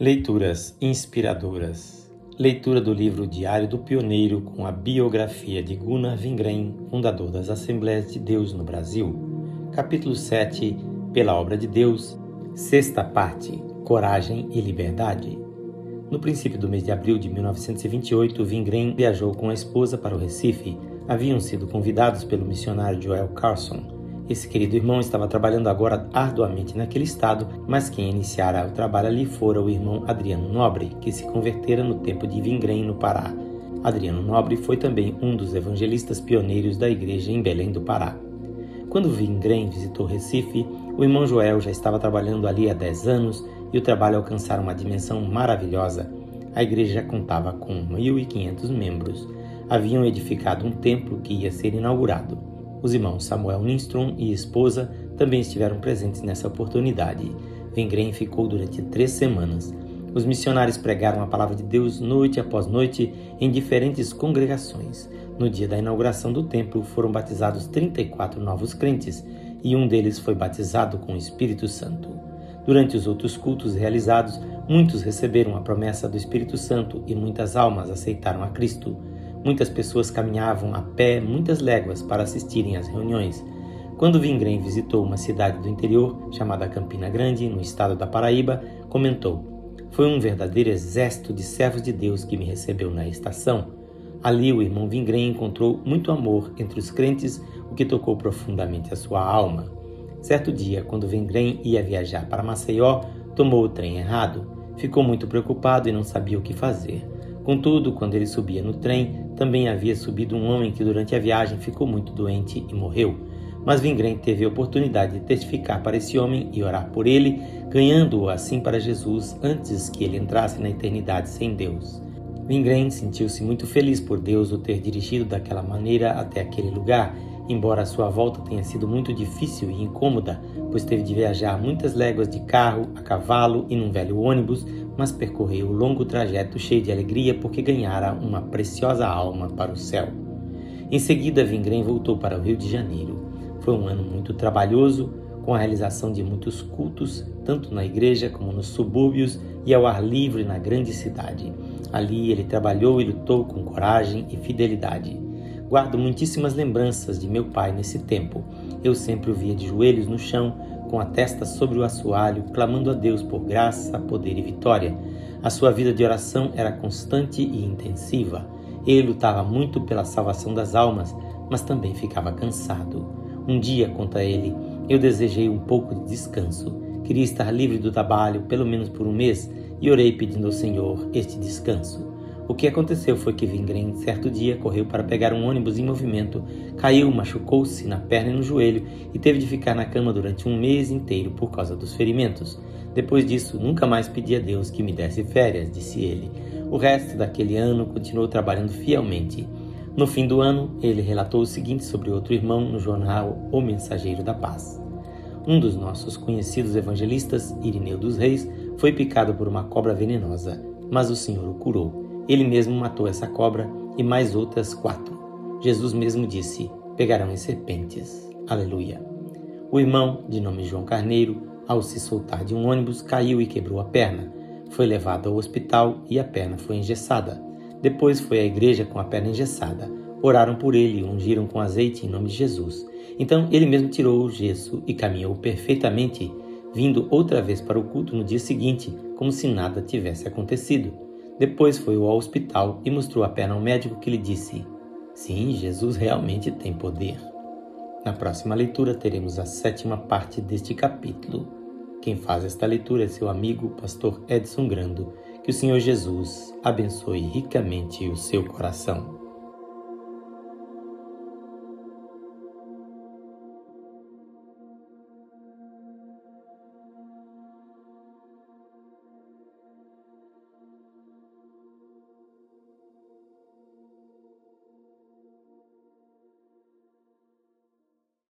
Leituras inspiradoras. Leitura do livro Diário do Pioneiro com a biografia de Gunnar Vingren, fundador das Assembleias de Deus no Brasil. Capítulo 7 Pela obra de Deus. Sexta parte Coragem e Liberdade. No princípio do mês de abril de 1928, Vingren viajou com a esposa para o Recife. Haviam sido convidados pelo missionário Joel Carson esse querido irmão estava trabalhando agora arduamente naquele estado, mas quem iniciara o trabalho ali fora o irmão Adriano Nobre, que se convertera no tempo de Vingrém, no Pará. Adriano Nobre foi também um dos evangelistas pioneiros da igreja em Belém do Pará. Quando Vingrém visitou Recife, o irmão Joel já estava trabalhando ali há 10 anos e o trabalho alcançara uma dimensão maravilhosa. A igreja contava com 1.500 membros. Haviam edificado um templo que ia ser inaugurado. Os irmãos Samuel Lindstrom e esposa também estiveram presentes nessa oportunidade. Vengren ficou durante três semanas. Os missionários pregaram a palavra de Deus noite após noite em diferentes congregações. No dia da inauguração do templo foram batizados 34 novos crentes e um deles foi batizado com o Espírito Santo. Durante os outros cultos realizados, muitos receberam a promessa do Espírito Santo e muitas almas aceitaram a Cristo. Muitas pessoas caminhavam a pé muitas léguas para assistirem às reuniões. Quando Vingrem visitou uma cidade do interior chamada Campina Grande, no estado da Paraíba, comentou: Foi um verdadeiro exército de servos de Deus que me recebeu na estação. Ali o irmão Vingrem encontrou muito amor entre os crentes, o que tocou profundamente a sua alma. Certo dia, quando Vingrem ia viajar para Maceió, tomou o trem errado. Ficou muito preocupado e não sabia o que fazer. Contudo, quando ele subia no trem, também havia subido um homem que durante a viagem ficou muito doente e morreu. Mas Vingren teve a oportunidade de testificar para esse homem e orar por ele, ganhando-o assim para Jesus antes que ele entrasse na eternidade sem Deus. Vingren sentiu-se muito feliz por Deus o ter dirigido daquela maneira até aquele lugar embora a sua volta tenha sido muito difícil e incômoda, pois teve de viajar muitas léguas de carro, a cavalo e num velho ônibus, mas percorreu o longo trajeto cheio de alegria porque ganhara uma preciosa alma para o céu. Em seguida, Vingrem voltou para o Rio de Janeiro. Foi um ano muito trabalhoso, com a realização de muitos cultos, tanto na igreja como nos subúrbios e ao ar livre na grande cidade. Ali ele trabalhou e lutou com coragem e fidelidade. Guardo muitíssimas lembranças de meu pai nesse tempo. Eu sempre o via de joelhos no chão, com a testa sobre o assoalho, clamando a Deus por graça, poder e vitória. A sua vida de oração era constante e intensiva. Ele lutava muito pela salvação das almas, mas também ficava cansado. Um dia, conta ele, eu desejei um pouco de descanso. Queria estar livre do trabalho, pelo menos por um mês, e orei pedindo ao Senhor este descanso. O que aconteceu foi que Vingren, certo dia, correu para pegar um ônibus em movimento, caiu, machucou-se na perna e no joelho e teve de ficar na cama durante um mês inteiro por causa dos ferimentos. Depois disso, nunca mais pedi a Deus que me desse férias, disse ele. O resto daquele ano continuou trabalhando fielmente. No fim do ano, ele relatou o seguinte sobre outro irmão no jornal O Mensageiro da Paz. Um dos nossos conhecidos evangelistas, Irineu dos Reis, foi picado por uma cobra venenosa, mas o Senhor o curou. Ele mesmo matou essa cobra e mais outras quatro. Jesus mesmo disse: pegarão em serpentes. Aleluia. O irmão, de nome João Carneiro, ao se soltar de um ônibus, caiu e quebrou a perna. Foi levado ao hospital e a perna foi engessada. Depois foi à igreja com a perna engessada. Oraram por ele e ungiram com azeite em nome de Jesus. Então ele mesmo tirou o gesso e caminhou perfeitamente, vindo outra vez para o culto no dia seguinte, como se nada tivesse acontecido. Depois foi ao hospital e mostrou a perna ao médico que lhe disse: Sim, Jesus realmente tem poder. Na próxima leitura teremos a sétima parte deste capítulo. Quem faz esta leitura é seu amigo, pastor Edson Grando. Que o Senhor Jesus abençoe ricamente o seu coração.